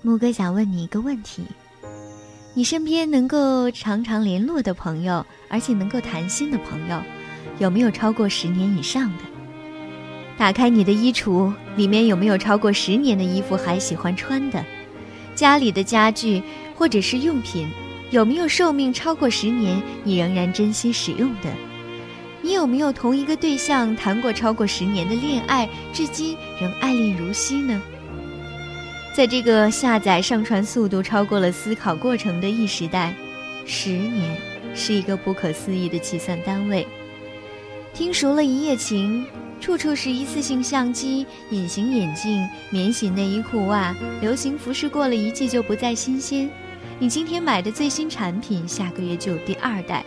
木哥想问你一个问题：你身边能够常常联络的朋友，而且能够谈心的朋友，有没有超过十年以上的？打开你的衣橱，里面有没有超过十年的衣服还喜欢穿的？家里的家具或者是用品，有没有寿命超过十年你仍然珍惜使用的？你有没有同一个对象谈过超过十年的恋爱，至今仍爱恋如昔呢？在这个下载上传速度超过了思考过程的 E 时代，十年是一个不可思议的计算单位。听熟了一夜情。处处是一次性相机、隐形眼镜、免洗内衣裤袜，流行服饰过了一季就不再新鲜。你今天买的最新产品，下个月就有第二代。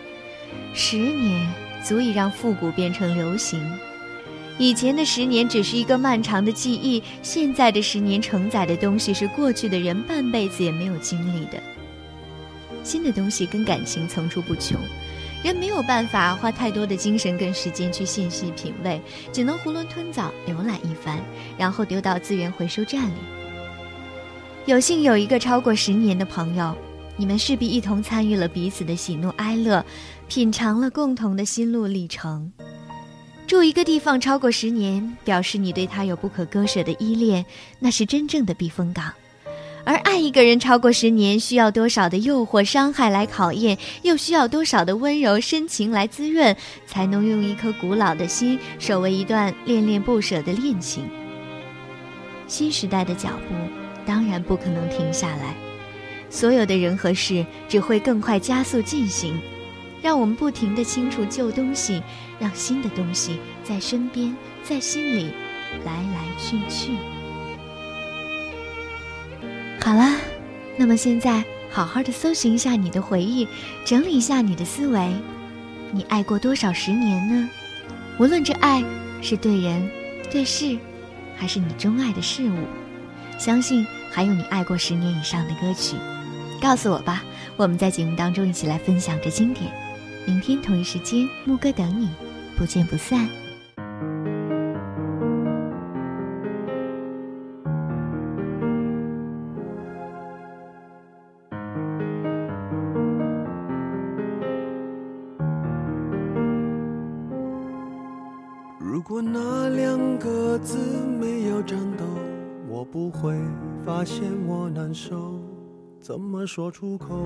十年足以让复古变成流行。以前的十年只是一个漫长的记忆，现在的十年承载的东西是过去的人半辈子也没有经历的。新的东西跟感情层出不穷。人没有办法花太多的精神跟时间去细细品味，只能囫囵吞枣浏览一番，然后丢到资源回收站里。有幸有一个超过十年的朋友，你们势必一同参与了彼此的喜怒哀乐，品尝了共同的心路历程。住一个地方超过十年，表示你对他有不可割舍的依恋，那是真正的避风港。而爱一个人超过十年，需要多少的诱惑、伤害来考验，又需要多少的温柔、深情来滋润，才能用一颗古老的心守卫一段恋恋不舍的恋情？新时代的脚步当然不可能停下来，所有的人和事只会更快加速进行，让我们不停地清除旧东西，让新的东西在身边，在心里来来去去。好了，那么现在好好的搜寻一下你的回忆，整理一下你的思维。你爱过多少十年呢？无论这爱是对人、对事，还是你钟爱的事物，相信还有你爱过十年以上的歌曲。告诉我吧，我们在节目当中一起来分享这经典。明天同一时间木哥等你不见不散。如果那两个字没有颤抖我不会发现我难受怎么说出口？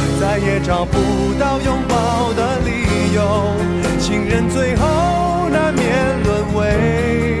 再也找不到拥抱的理由。情人最后难免沦为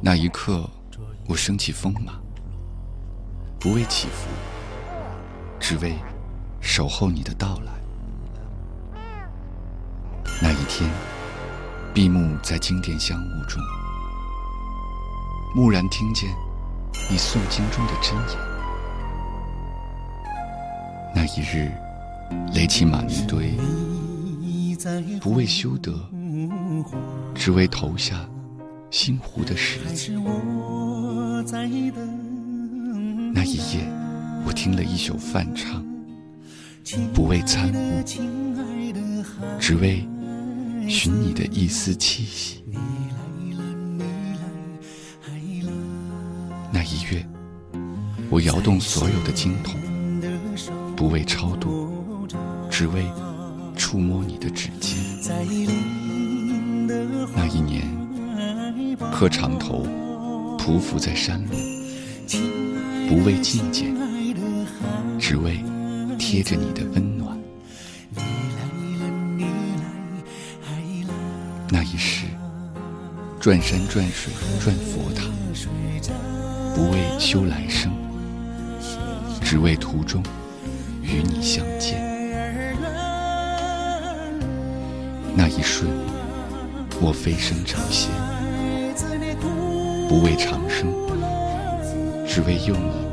那一刻，我升起风马，不为祈福，只为守候你的到来。那一天，闭目在经典香雾中，蓦然听见你诵经中的真言。那一日，垒起满堆，不为修德，只为投下。心湖的石子。那一夜，我听了一宿梵唱，不为参悟，只为寻你的一丝气息。那一月，我摇动所有的经筒，不为超度，只为触摸你的指尖。那一年。磕长头，匍匐在山路，不为觐见，只为贴着你的温暖。那一世，转山转水转佛塔，不为修来生，只为途中与你相见。那一瞬，我飞升成仙。不为长生，只为佑你。